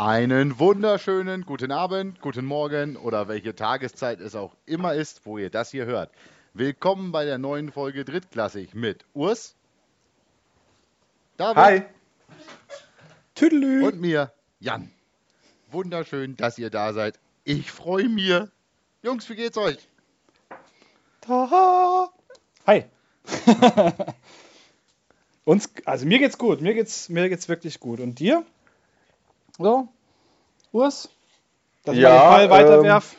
Einen wunderschönen guten Abend, guten Morgen oder welche Tageszeit es auch immer ist, wo ihr das hier hört. Willkommen bei der neuen Folge Drittklassig mit Urs, David Hi. Tüdelü. und mir, Jan. Wunderschön, dass ihr da seid. Ich freue mich. Jungs, wie geht's euch? Taha. Hi. Uns, also mir geht's gut. Mir geht's, mir geht's wirklich gut. Und dir? So? Urs? Dass ich Ja, mal den Ball weiterwerf?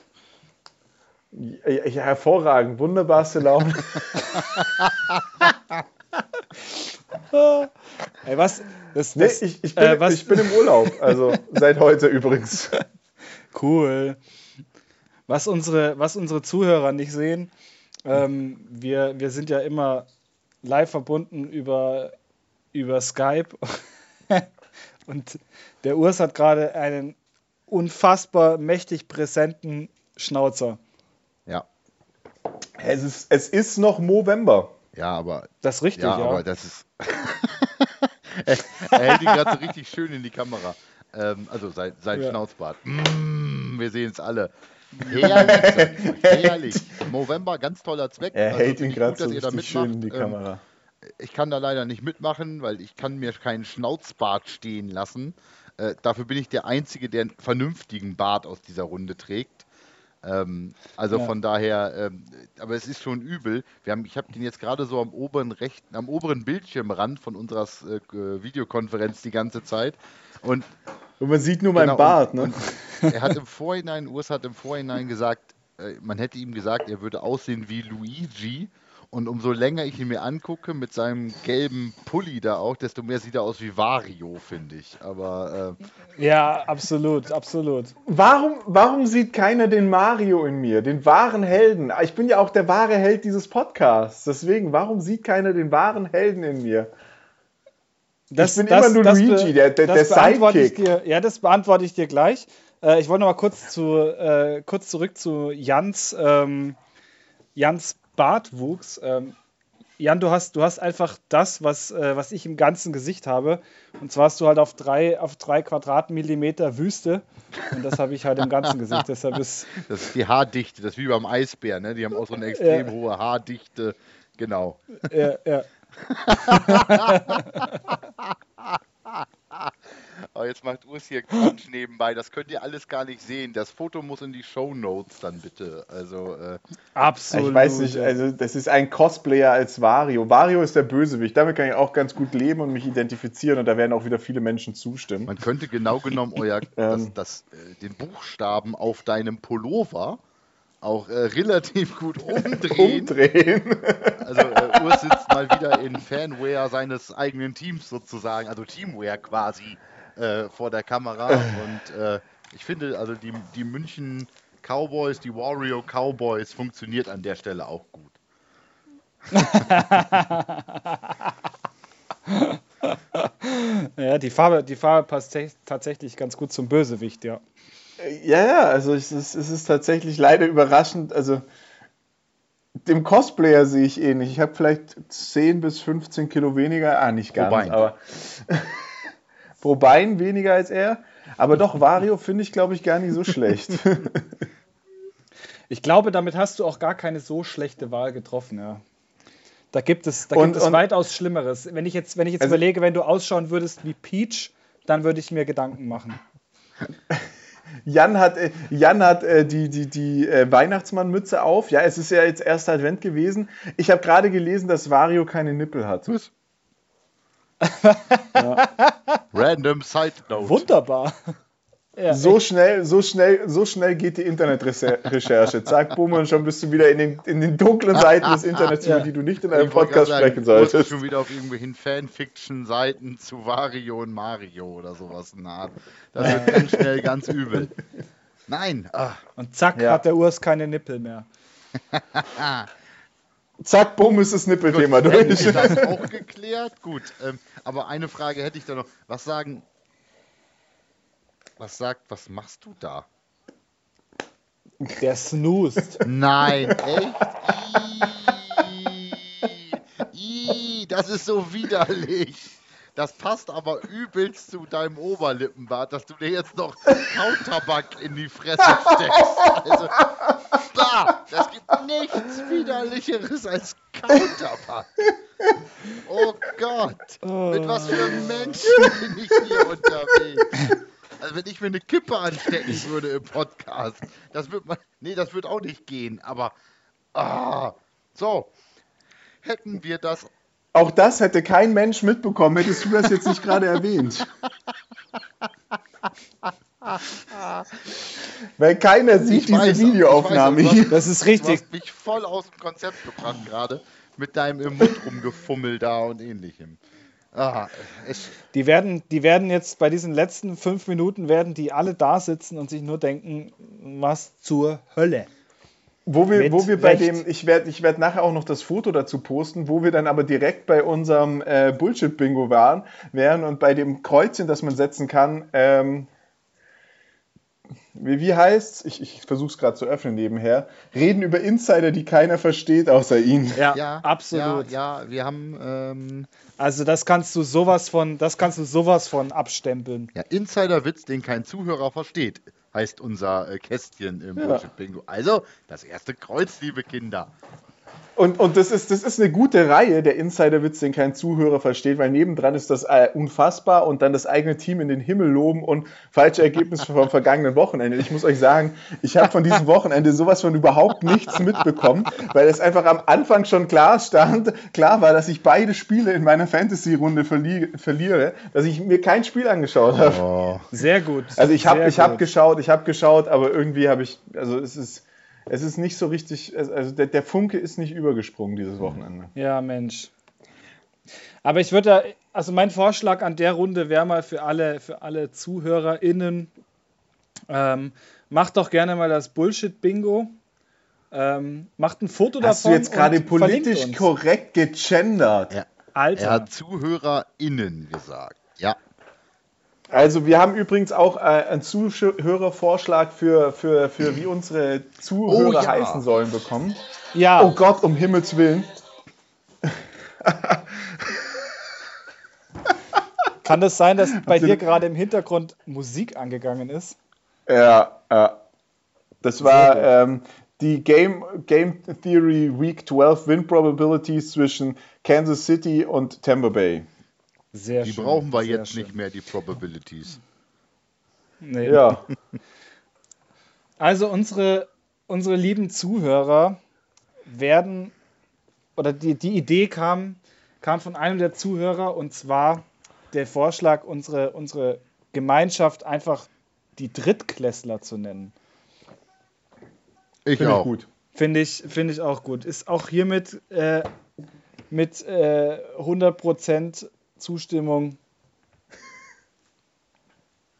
Ja, ja, hervorragend, wunderbarste Laune. Ey, was? Das, Nee, das, ich, ich, bin, äh, ich bin im Urlaub, also seit heute übrigens. Cool. Was unsere, was unsere Zuhörer nicht sehen, ähm, wir, wir sind ja immer live verbunden über, über Skype. Und der Urs hat gerade einen unfassbar mächtig präsenten Schnauzer. Ja, Es ist, es ist noch Movember. ja, aber Das ist richtig, ja, ja. aber das ist. er, er hält ihn gerade so richtig schön in die Kamera. Ähm, also sein, sein Ja. Schnauzbart. Mm, wir sehen es alle. Herrlich, herrlich. Movember, ganz toller Zweck. Er Also hält ihn ich gerade so richtig schön in die. Ähm, Kamera. Ich kann da leider nicht mitmachen, weil ich kann mir keinen Schnauzbart stehen lassen. Äh, dafür bin ich der Einzige, der einen vernünftigen Bart aus dieser Runde trägt. Ähm, also Ja. von daher, ähm, aber es ist schon übel. Wir haben, ich habe den jetzt gerade so am oberen rechten, am oberen Bildschirmrand von unserer äh, Videokonferenz die ganze Zeit. Und Und man sieht nur meinen Genau, Bart, und- ne? er hat im Vorhinein, Urs hat im Vorhinein gesagt, äh, man hätte ihm gesagt, er würde aussehen wie Luigi. Und umso länger ich ihn mir angucke mit seinem gelben Pulli da auch, desto mehr sieht er aus wie Wario, finde ich. Aber äh, Ja, absolut, absolut. Warum, warum sieht keiner den Mario in mir, den wahren Helden? Ich bin ja auch der wahre Held dieses Podcasts. Deswegen, warum sieht keiner den wahren Helden in mir? Das, bin immer nur Luigi, der- der- das der beantworte ich Sidekick. dir, Ja, das beantworte ich dir gleich. Äh, ich wollte noch mal kurz, zu, äh, kurz zurück zu Jans, ähm, Jans Bartwuchs. Ähm, Jan, du hast, du hast einfach das, was, äh, was ich im ganzen Gesicht habe. Und zwar hast du halt auf drei, auf drei Quadratmillimeter Wüste. Und das habe ich halt im ganzen Gesicht. Deshalb ist. das ist die Haardichte, das ist wie beim Eisbär, ne? Die haben auch so eine extrem Ja. hohe Haardichte. Genau. Ja, ja. Aber jetzt macht Urs hier Quatsch nebenbei. Das könnt ihr alles gar nicht sehen. Das Foto muss in die Show Notes dann bitte. Also, äh, Absolut. Ich weiß nicht, also das ist ein Cosplayer als Wario. Wario ist der Bösewicht. Damit kann ich auch ganz gut leben und mich identifizieren und da werden auch wieder viele Menschen zustimmen. Man könnte genau genommen euer, das, Ähm. das, äh, den Buchstaben auf deinem Pullover auch äh, relativ gut umdrehen. Umdrehen. Also äh, Urs sitzt mal wieder in Fanwear seines eigenen Teams sozusagen, also Teamwear quasi äh, vor der Kamera. Und äh, ich finde, also die, die München Cowboys, die Wario Cowboys funktioniert an der Stelle auch gut. Ja, die Farbe, die Farbe passt tatsächlich ganz gut zum Bösewicht, ja. Ja, ja, also es ist, es ist tatsächlich leider überraschend. Also dem Cosplayer sehe ich ähnlich. Ich habe vielleicht 10 bis 15 Kilo weniger. Ah, nicht ganz, Bein. aber pro Bein weniger als er. Aber doch, Wario finde ich, glaube ich, gar nicht so schlecht. Ich glaube, damit hast du auch gar keine so schlechte Wahl getroffen, ja. Da gibt es, da Und- gibt es und- weitaus Schlimmeres. Wenn ich jetzt, wenn ich jetzt Also- überlege, wenn du ausschauen würdest wie Peach, dann würde ich mir Gedanken machen. Jan hat, äh, Jan hat äh, die, die, die äh, Weihnachtsmannmütze auf. Ja, es ist ja jetzt erster Advent gewesen. Ich habe gerade gelesen, dass Wario keine Nippel hat. Was? Random Side Note. Wunderbar. Ja, So schnell, so schnell, so schnell geht die Internetrecherche. Zack, bumm, und schon bist du wieder in den, in den dunklen Seiten des Internets, Ja. über die du nicht in einem Ich Podcast sagen, sprechen Urs ist solltest. schon wieder auf irgendwelchen Fanfiction-Seiten zu Wario und Mario oder sowas in Art. Das wird ganz schnell ganz übel. Nein, ah, Und zack, Ja. hat der Urs keine Nippel mehr. Zack, bumm, ist das Nippelthema hätten durch. wir das auch geklärt? Gut, ähm, aber eine Frage hätte ich da noch. Was sagen. Was sagt, was machst du da? Der snoost. Nein, echt? Ih, das ist so widerlich. das passt aber übelst zu deinem Oberlippenbart, dass du dir jetzt noch Kautabak in die Fresse steckst. Also, da, das gibt nichts widerlicheres als Kautabak. Oh Gott, mit was für Menschen bin ich hier unterwegs? Also wenn ich mir eine Kippe anstecken würde im Podcast, das wird man, nee, das wird auch nicht gehen, aber, ah, so, hätten wir das Auch das hätte kein Mensch mitbekommen, hättest du das jetzt nicht gerade erwähnt. Weil keiner sieht Ich diese weiß, Videoaufnahme weiß, hier. Das ist Du richtig. hast mich voll aus dem Konzept gebracht gerade mit deinem im Mund rumgefummel da und ähnlichem. Ah, Die werden, die werden jetzt bei diesen letzten fünf Minuten werden die alle da sitzen und sich nur denken, was zur Hölle. Wo wir, Mit wo wir bei Recht. dem, ich werde ich werd nachher auch noch das Foto dazu posten, wo wir dann aber direkt bei unserem äh, Bullshit-Bingo waren, wären und bei dem Kreuzchen, das man setzen kann, ähm, wie, wie heißt's? Ich, ich versuche es gerade zu öffnen nebenher. Reden über Insider, die keiner versteht, außer ihn. Ja, ja, absolut. Ja, ja, wir haben ähm, Also das kannst du sowas von, das kannst du sowas von abstempeln. ja, Insiderwitz, den kein Zuhörer versteht, heißt unser äh, Kästchen im Ja. Bullshit Bingo. Also, das erste Kreuz, liebe Kinder. Und, und das, ist, das ist eine gute Reihe, der Insiderwitz, den kein Zuhörer versteht, weil nebendran ist das äh, unfassbar und dann das eigene Team in den Himmel loben und falsche Ergebnisse vom vergangenen Wochenende. Ich muss euch sagen, ich habe von diesem Wochenende sowas von überhaupt nichts mitbekommen, weil es einfach am Anfang schon klar stand, klar war, dass ich beide Spiele in meiner Fantasy-Runde verli verliere, dass ich mir kein Spiel angeschaut habe. Oh. Sehr gut. Also ich habe hab geschaut, ich habe geschaut, aber irgendwie habe ich, also es ist, es ist nicht so richtig, also der, der Funke ist nicht übergesprungen dieses Wochenende. Ja, Mensch. Aber ich würde da, also mein Vorschlag an der Runde wäre mal für alle, für alle ZuhörerInnen, ähm, macht doch gerne mal das Bullshit-Bingo. Ähm, macht ein Foto Hast davon. du jetzt gerade politisch korrekt gegendert? Ja. Alter. Er hat ZuhörerInnen gesagt. Ja. Also wir haben übrigens auch äh, einen Zuhörervorschlag für, für, für wie unsere Zuhörer Oh ja. heißen sollen bekommen. ja, Oh Gott, um Himmels Willen. kann das sein, dass bei ihr- dir gerade im Hintergrund Musik angegangen ist? Ja, ja. Das war ähm, die Game, Game Theory Week 12 Win Probabilities zwischen Kansas City und Tampa Bay. Sehr Die schön. brauchen wir sehr jetzt schön. nicht mehr, die Probabilities. Nee. Ja. Also unsere, unsere lieben Zuhörer werden, oder die, die Idee kam, kam von einem der Zuhörer und zwar der Vorschlag, unsere, unsere Gemeinschaft einfach die Drittklässler zu nennen. Ich Finde ich auch. gut. Finde ich, finde ich auch gut. Ist auch hiermit äh, mit äh, 100% Zustimmung.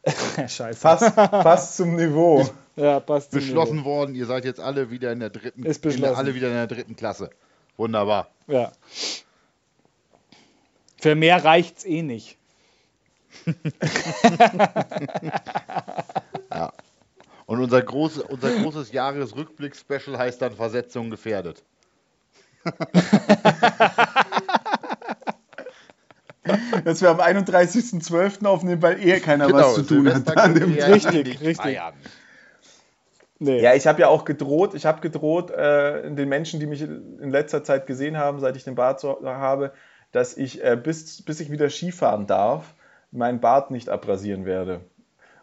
Scheiße. Fast, fast zum Niveau. Ja, passt. zum Beschlossen worden, ihr seid jetzt alle wieder in der dritten, Ist in der, beschlossen. alle wieder in der dritten Klasse. Wunderbar. Niveau. Ja. Für mehr reicht's eh nicht. Und unser, groß, unser großes Jahresrückblick-Special heißt dann Versetzung gefährdet. Dass wir am 31.12. aufnehmen, weil eh keiner was zu tun hat. An dem ja Richtig, richtig. Nee. Ja, ich habe ja auch gedroht, ich habe gedroht, äh, den Menschen, die mich in letzter Zeit gesehen haben, seit ich den Bart so habe, dass ich, äh, bis, bis ich wieder Skifahren darf, meinen Bart nicht abrasieren werde.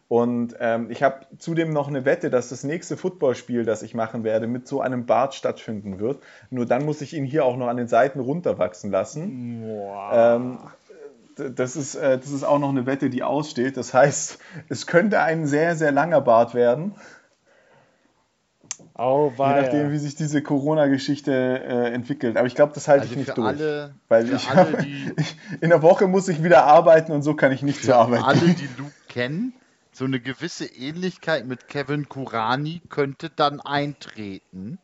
Und ähm, ich habe zudem noch eine Wette, dass das nächste Footballspiel, das ich machen werde, mit so einem Bart stattfinden wird. Nur dann muss ich ihn hier auch noch an den Seiten runterwachsen lassen. Ähm, d- das, ist, äh, das ist auch noch eine Wette, die aussteht. Das heißt, es könnte ein sehr, sehr langer Bart werden. Oh, Je nachdem, wie sich diese Corona-Geschichte äh, entwickelt. Aber ich glaube, das halte Also ich nicht für durch. alle, weil für ich, alle, habe- die, in der Woche muss ich wieder arbeiten und so kann ich nicht zur Arbeit alle, gehen. die Luke kennen, so eine gewisse Ähnlichkeit mit Kevin Kurani könnte dann eintreten.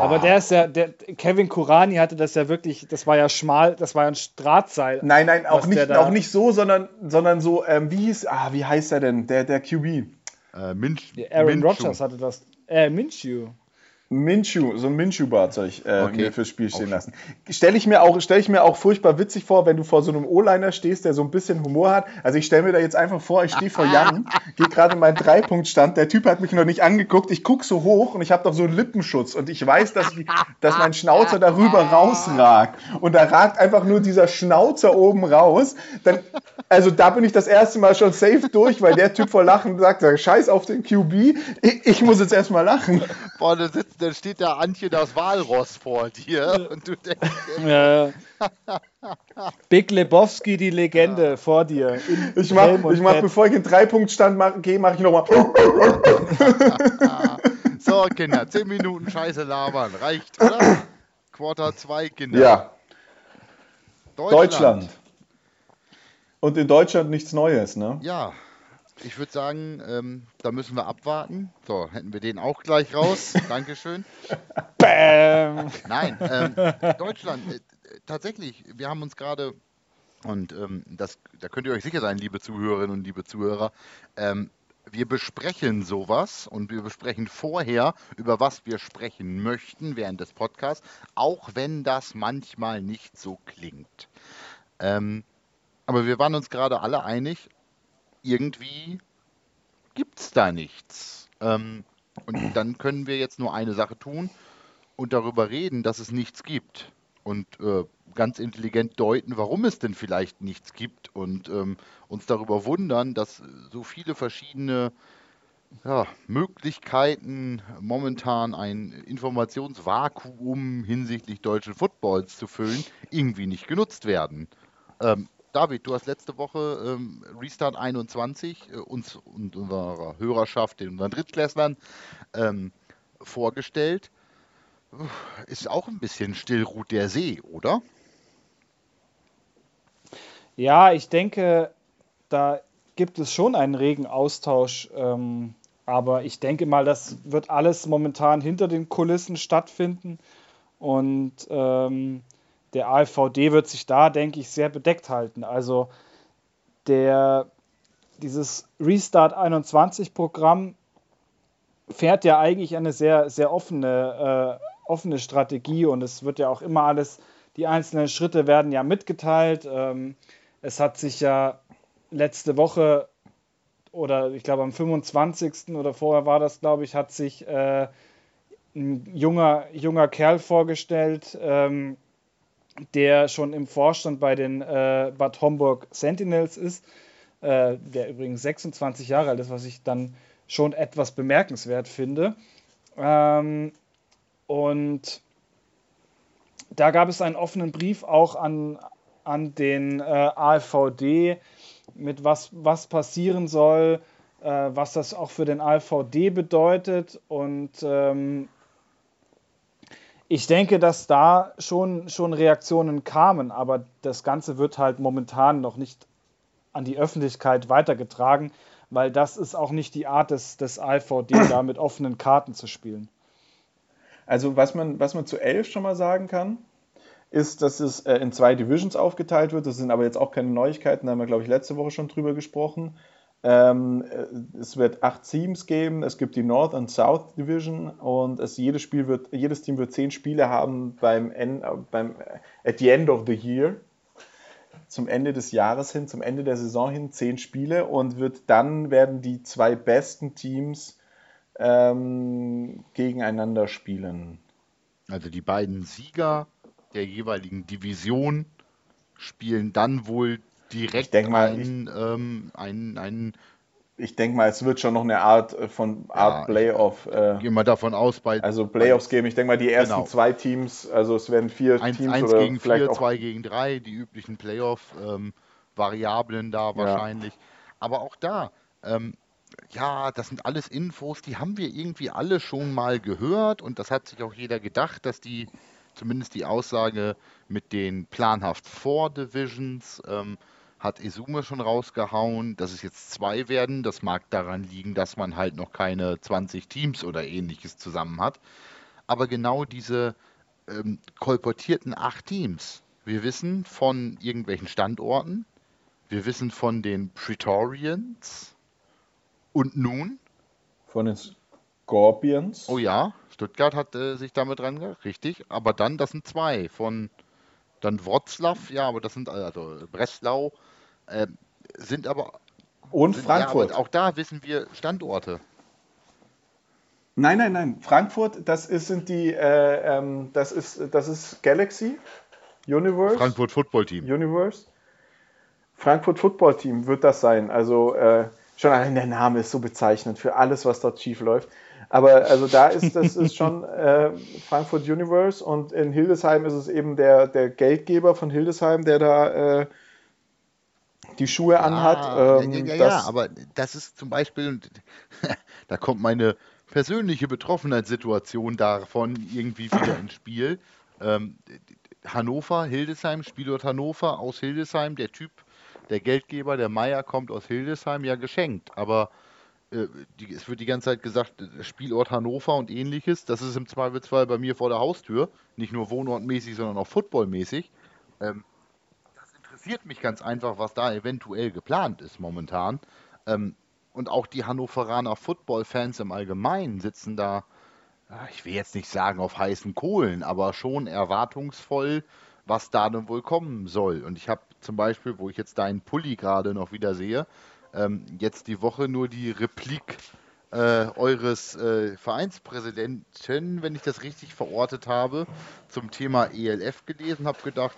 Aber der ist ja, der Kevin Kurani hatte das ja wirklich, das war ja schmal, das war ja ein Drahtseil. Nein, nein, auch nicht, auch nicht so, sondern, sondern so, ähm, wie hieß, ah, wie heißt er denn? Der, der QB. Äh, Minch, Aaron. Rodgers hatte das. Äh, Minshew. Minshew, so ein ich äh, Okay. mir fürs Spiel stehen lassen. Stelle ich, mir auch- stell ich mir auch furchtbar witzig vor, wenn du vor so einem O-Liner stehst, der so ein bisschen Humor hat. Also ich stelle mir da jetzt einfach vor, ich stehe vor Jan, gehe gerade in meinen Dreipunktstand, der Typ hat mich noch nicht angeguckt, ich gucke so hoch und ich habe doch so einen Lippenschutz und ich weiß, dass, die, dass mein Schnauzer darüber rausragt. Und da ragt einfach nur dieser Schnauzer oben raus. Dann, also da bin ich das erste Mal schon safe durch, weil der Typ vor Lachen sagt, scheiß auf den QB, ich, ich muss jetzt erstmal lachen. Boah, da, sitzt, da steht da Antje das Walross vor dir und du denkst, Äh, Big Lebowski, die Legende vor dir. Ich mach, ich mach bevor ich in Dreipunktstand mach, gehe, mache ich nochmal. so Kinder, 10 Minuten Scheiße labern, reicht, oder? Quarter 2, Kinder. Ja, Deutschland. Und in Deutschland nichts Neues, ne? Ja, ich würde sagen, ähm, da müssen wir abwarten. So, hätten wir den auch gleich raus. Dankeschön. Bam. Nein, ähm, Deutschland, äh, tatsächlich, wir haben uns gerade, und ähm, das, da könnt ihr euch sicher sein, liebe Zuhörerinnen und liebe Zuhörer, ähm, wir besprechen sowas und wir besprechen vorher, über was wir sprechen möchten während des Podcasts, auch wenn das manchmal nicht so klingt. Ähm, aber wir waren uns gerade alle einig, irgendwie gibt es da nichts. Ähm, und dann können wir jetzt nur eine Sache tun und darüber reden, dass es nichts gibt. Und äh, ganz intelligent deuten, warum es denn vielleicht nichts gibt und ähm, uns darüber wundern, dass so viele verschiedene ja, Möglichkeiten, momentan ein Informationsvakuum hinsichtlich deutschen Footballs zu füllen, irgendwie nicht genutzt werden. Ähm, David, du hast letzte Woche ähm, Restart 21 äh, uns und unserer Hörerschaft, den unseren Drittklässlern, ähm, vorgestellt. Ist auch ein bisschen still ruht der See, oder? Ja, ich denke, da gibt es schon einen regen Austausch. Ähm, aber ich denke mal, das wird alles momentan hinter den Kulissen stattfinden. Und ähm, der AfVD wird sich da, denke ich, sehr bedeckt halten. Also der, dieses Restart 21 Programm fährt ja eigentlich eine sehr, sehr offene, äh, offene Strategie und es wird ja auch immer alles, die einzelnen Schritte werden ja mitgeteilt. Ähm, es hat sich ja letzte Woche oder ich glaube am 25. oder vorher war das, glaube ich, hat sich äh, ein junger, junger Kerl vorgestellt, ähm, der schon im Vorstand bei den äh, Bad Homburg Sentinels ist, äh, der übrigens 26 Jahre alt ist, was ich dann schon etwas bemerkenswert finde. Ähm, und da gab es einen offenen Brief auch an, an den äh, AfVD, mit was, was passieren soll, äh, was das auch für den AfVD bedeutet. Und ähm, ich denke, dass da schon, schon Reaktionen kamen, aber das Ganze wird halt momentan noch nicht an die Öffentlichkeit weitergetragen, weil das ist auch nicht die Art des, des AfVD, da mit offenen Karten zu spielen. Also was man, was man zu 11 schon mal sagen kann, ist, dass es äh, in zwei Divisions aufgeteilt wird. Das sind aber jetzt auch keine Neuigkeiten, da haben wir, glaube ich, letzte Woche schon drüber gesprochen. Ähm, äh, es wird acht Teams geben, es gibt die North und South Division und es, jedes, Spiel wird, jedes Team wird zehn Spiele haben beim, End, äh, beim at the end of the year, zum Ende des Jahres hin, zum Ende der Saison hin, zehn Spiele und wird dann werden die zwei besten Teams ähm, gegeneinander spielen. Also die beiden Sieger der jeweiligen Division spielen dann wohl direkt denk mal, ein, ähm, ein, ein, Ich denke mal, es wird schon noch eine Art äh, von Art Ja, Playoff. Äh, gehen wir davon aus, bei also Playoffs geben. Ich denke mal, die ersten Genau. zwei Teams, also es werden vier 1, Teams 1 oder gegen vielleicht 4, auch 2 gegen 3, die üblichen Playoff-Variablen da wahrscheinlich. Aber auch da, ähm, ja, das sind alles Infos, die haben wir irgendwie alle schon mal gehört und das hat sich auch jeder gedacht, dass die, zumindest die Aussage mit den planhaft Four Divisions, ähm, hat Izume schon rausgehauen, dass es jetzt zwei werden. Das mag daran liegen, dass man halt noch keine 20 Teams oder ähnliches zusammen hat. Aber genau diese ähm, kolportierten acht Teams. Wir wissen von irgendwelchen Standorten, wir wissen von den Praetorians und nun von den, Scorpions. Oh ja, Stuttgart hat äh, sich damit dran, richtig. Aber dann, das sind zwei von dann Wroclaw, ja, aber das sind also Breslau, äh, sind aber und sind, Frankfurt. Ja, auch da wissen wir Standorte. Nein, nein, nein. Frankfurt, das ist, sind die, äh, ähm, das ist, das ist Galaxy Universe. Frankfurt Football Team. Universe. Frankfurt Football Team wird das sein. Also äh, schon allein der Name ist so bezeichnend für alles, was dort schief läuft. Aber also da ist das ist schon äh, Frankfurt Universe und in Hildesheim ist es eben der, der Geldgeber von Hildesheim, der da äh, die Schuhe anhat. Ähm, ja, ja, ja, aber das ist zum Beispiel, da kommt meine persönliche Betroffenheitssituation davon irgendwie wieder ins Spiel. Ähm, Hannover, Hildesheim, Spielort Hannover aus Hildesheim, der Typ, der Geldgeber, der Meier kommt aus Hildesheim, ja geschenkt. Aber äh, die, es wird die ganze Zeit gesagt, Spielort Hannover und ähnliches, das ist im Zweifelsfall bei mir vor der Haustür, nicht nur wohnortmäßig, sondern auch footballmäßig. Ähm, interessiert mich ganz einfach, was da eventuell geplant ist momentan. Ähm, und auch die Hannoveraner Football-Fans im Allgemeinen sitzen da, ich will jetzt nicht sagen auf heißen Kohlen, aber schon erwartungsvoll, was da denn wohl kommen soll. Und ich habe zum Beispiel, wo ich jetzt deinen Pulli gerade noch wieder sehe, ähm, jetzt die Woche nur die Replik äh, eures äh, Vereinspräsidenten, wenn ich das richtig verortet habe, zum Thema ELF gelesen, habe gedacht,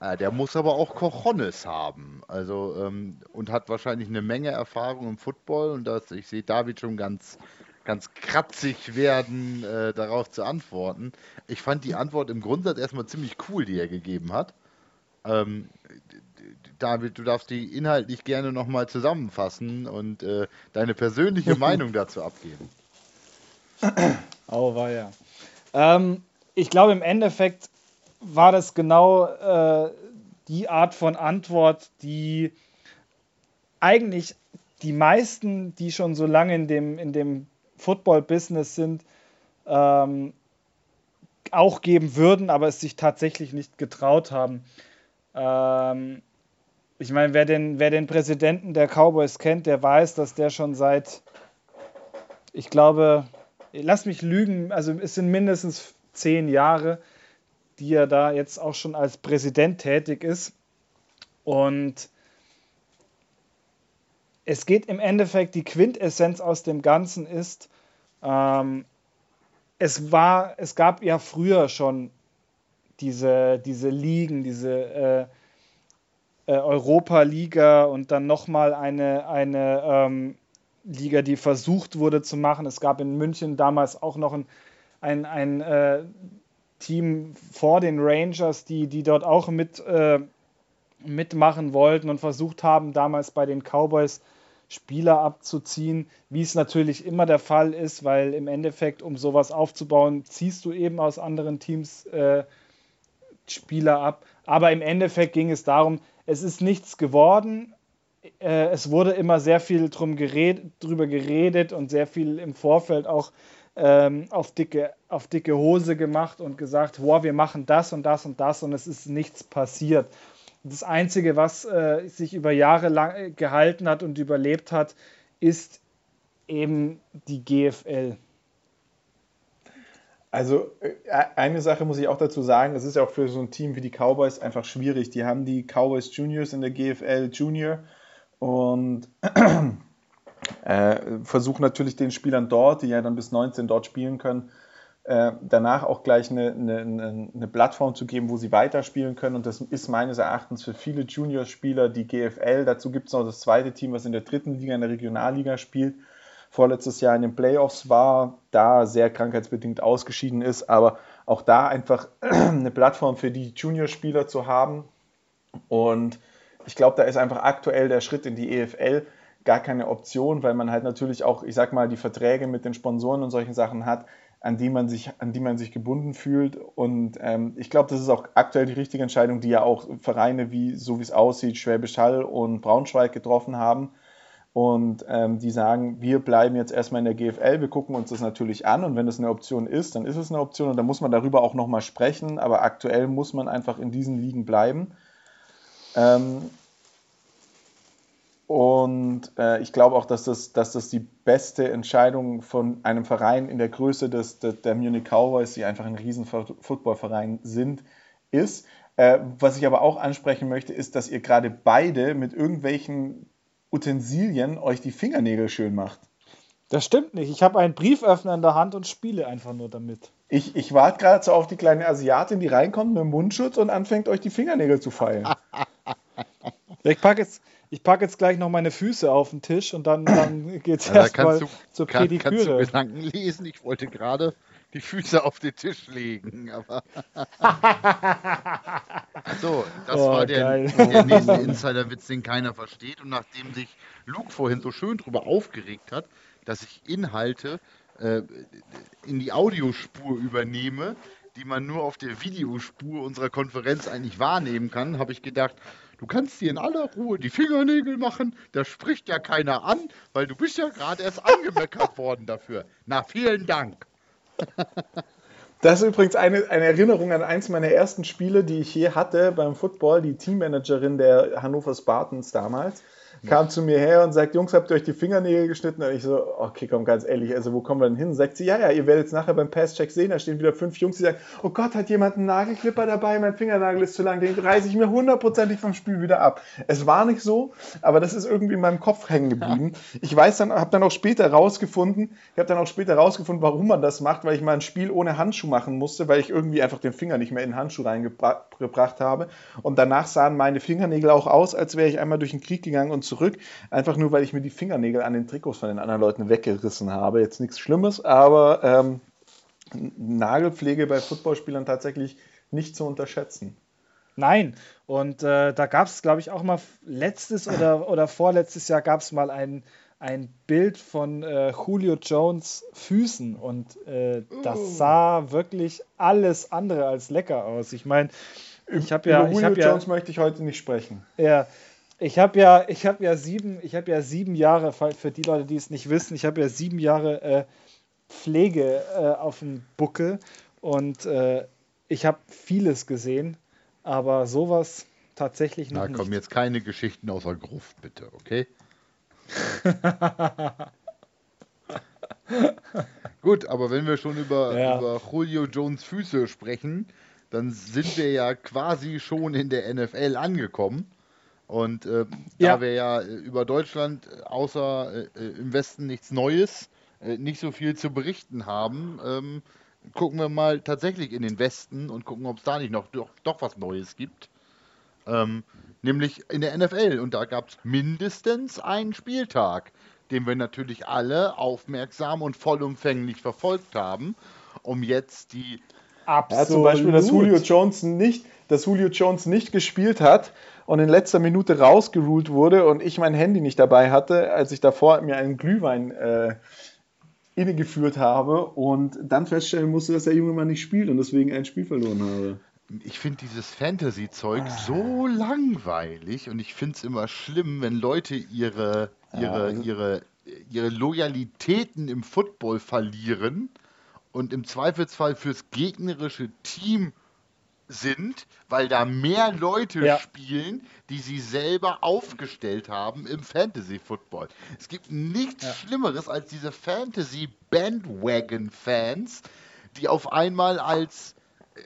der muss aber auch Cojones haben. Also, ähm, und hat wahrscheinlich eine Menge Erfahrung im Football und das, ich sehe David schon ganz, ganz kratzig werden, äh, darauf zu antworten. Ich fand die Antwort im Grundsatz erstmal ziemlich cool, die er gegeben hat. Ähm, David, du darfst die inhaltlich gerne nochmal zusammenfassen und äh, deine persönliche Meinung dazu abgeben. Oh, war ja. Ähm, ich glaube, im Endeffekt war das genau äh, die Art von Antwort, die eigentlich die meisten, die schon so lange in dem, in dem Football-Business sind, ähm, auch geben würden, aber es sich tatsächlich nicht getraut haben. Ähm, ich meine, wer den, wer den Präsidenten der Cowboys kennt, der weiß, dass der schon seit, ich glaube, lass mich lügen, also es sind mindestens zehn Jahre, die er da jetzt auch schon als Präsident tätig ist. Und es geht im Endeffekt, die Quintessenz aus dem Ganzen ist, ähm, es war, es gab ja früher schon diese, diese Ligen, diese äh, äh, Europa-Liga und dann nochmal eine, eine ähm, Liga, die versucht wurde zu machen. Es gab in München damals auch noch ein, ein, ein äh, Team vor den Rangers, die, die dort auch mit, äh, mitmachen wollten und versucht haben, damals bei den Cowboys Spieler abzuziehen, wie es natürlich immer der Fall ist, weil im Endeffekt, um sowas aufzubauen, ziehst du eben aus anderen Teams äh, Spieler ab. Aber im Endeffekt ging es darum, es ist nichts geworden. Äh, es wurde immer sehr viel drum gered, drüber geredet und sehr viel im Vorfeld auch ähm, auf, dicke, auf dicke Hose gemacht und gesagt, wow, wir machen das und das und das und es ist nichts passiert. Das Einzige, was äh, sich über Jahre lang äh, gehalten hat und überlebt hat, ist eben die GFL. Also äh, eine Sache muss ich auch dazu sagen, das ist ja auch für so ein Team wie die Cowboys einfach schwierig. Die haben die Cowboys Juniors in der GFL Junior und äh, versuchen natürlich den Spielern dort, die ja dann bis 19 dort spielen können, äh, danach auch gleich eine, eine, eine, Plattform zu geben, wo sie weiterspielen können. Und das ist meines Erachtens für viele Junior-Spieler die GFL. Dazu gibt es noch das zweite Team, was in der dritten Liga, in der Regionalliga spielt vorletztes Jahr in den Playoffs war, da sehr krankheitsbedingt ausgeschieden ist, aber auch da einfach eine Plattform für die Juniorspieler zu haben. Und ich glaube, da ist einfach aktuell der Schritt in die EFL gar keine Option, weil man halt natürlich auch, ich sag mal, die Verträge mit den Sponsoren und solchen Sachen hat, an die man sich, an die man sich gebunden fühlt. Und ähm, ich glaube, das ist auch aktuell die richtige Entscheidung, die ja auch Vereine wie, so wie es aussieht, Schwäbisch Hall und Braunschweig getroffen haben und ähm, die sagen, wir bleiben jetzt erstmal in der GFL, wir gucken uns das natürlich an und wenn das eine Option ist, dann ist es eine Option und dann muss man darüber auch nochmal sprechen, aber aktuell muss man einfach in diesen Ligen bleiben. Ähm, Und äh, ich glaube auch, dass das, dass das die beste Entscheidung von einem Verein in der Größe des, des der Munich Cowboys, die einfach ein riesen Footballverein sind, ist. Äh, was ich aber auch ansprechen möchte, ist, dass ihr gerade beide mit irgendwelchen Utensilien euch die Fingernägel schön macht. Das stimmt nicht. Ich habe einen Brieföffner in der Hand und spiele einfach nur damit. Ich, ich warte gerade so auf die kleine Asiatin, die reinkommt mit dem Mundschutz und anfängt, euch die Fingernägel zu feilen. ich packe jetzt, pack jetzt gleich noch meine Füße auf den Tisch und dann, dann geht es ja, erstmal zur kann, Pediküre. Kannst du Gedanken lesen? Ich wollte gerade die Füße auf den Tisch legen, aber... so, das oh, war der, der nächste Insider-Witz, den keiner versteht. Und nachdem sich Luke vorhin so schön drüber aufgeregt hat, dass ich Inhalte äh, in die Audiospur übernehme, die man nur auf der Videospur unserer Konferenz eigentlich wahrnehmen kann, habe ich gedacht, du kannst dir in aller Ruhe die Fingernägel machen, da spricht ja keiner an, weil du bist ja gerade erst angemeckert worden dafür. Na, vielen Dank. Das ist übrigens eine, eine Erinnerung an eins meiner ersten Spiele, die ich je hatte beim Football. Die Teammanagerin der Hannover Spartans damals kam zu mir her und sagt, Jungs, habt ihr euch die Fingernägel geschnitten? Und ich so, okay, komm, ganz ehrlich, also wo kommen wir denn hin? Sagt sie, ja, ja, ihr werdet es nachher beim Passcheck sehen, da stehen wieder fünf Jungs, die sagen, oh Gott, hat jemand einen Nagelklipper dabei, mein Fingernagel ist zu lang, den reiße ich mir hundertprozentig vom Spiel wieder ab. Es war nicht so, aber das ist irgendwie in meinem Kopf hängen geblieben. Ich weiß dann, habe dann auch später rausgefunden, ich habe dann auch später rausgefunden, warum man das macht, weil ich mal ein Spiel ohne Handschuh machen musste, weil ich irgendwie einfach den Finger nicht mehr in den Handschuh reingebracht habe. Und danach sahen meine Fingernägel auch aus, als wäre ich einmal durch den Krieg gegangen und zurück. Einfach nur, weil ich mir die Fingernägel an den Trikots von den anderen Leuten weggerissen habe. Jetzt nichts Schlimmes, aber ähm, Nagelpflege bei Footballspielern tatsächlich nicht zu unterschätzen. Nein, und äh, da gab es, glaube ich, auch mal letztes oder, oder vorletztes Jahr gab es mal ein, ein Bild von äh, Julio Jones Füßen und äh, das uh. sah wirklich alles andere als lecker aus. Ich meine, ich habe ja. Über Julio ich Jones ja, möchte ich heute nicht sprechen. Ja, ich habe ja, ich habe ja sieben, ich habe ja sieben Jahre, für die Leute, die es nicht wissen, ich habe ja sieben Jahre äh, Pflege äh, auf dem Buckel und äh, ich habe vieles gesehen, aber sowas tatsächlich noch Na, nicht. Da kommen jetzt keine Geschichten außer Gruft, bitte, okay? Gut, aber wenn wir schon über, ja. über Julio Jones Füße sprechen, dann sind wir ja quasi schon in der NFL angekommen. Und äh, ja. da wir ja äh, über Deutschland äh, außer äh, im Westen nichts Neues, äh, nicht so viel zu berichten haben, ähm, gucken wir mal tatsächlich in den Westen und gucken, ob es da nicht noch doch, doch was Neues gibt. Ähm, nämlich in der NFL. Und da gab es mindestens einen Spieltag, den wir natürlich alle aufmerksam und vollumfänglich verfolgt haben, um jetzt die Absolut. Ja, zum Beispiel, dass Julio Jones nicht, dass Julio Jones nicht gespielt hat und in letzter Minute rausgeruled wurde und ich mein Handy nicht dabei hatte, als ich davor mir einen Glühwein äh, innegeführt habe und dann feststellen musste, dass der junge Mann nicht spielt und deswegen ein Spiel verloren habe. Ich finde dieses Fantasy-Zeug ah. so langweilig und ich finde es immer schlimm, wenn Leute ihre, ihre, ja. Also ihre, ihre Loyalitäten im Football verlieren und im Zweifelsfall fürs gegnerische Team sind, weil da mehr Leute ja. spielen, die sie selber aufgestellt haben im Fantasy Football. Es gibt nichts ja. Schlimmeres als diese Fantasy Bandwagon Fans, die auf einmal als äh,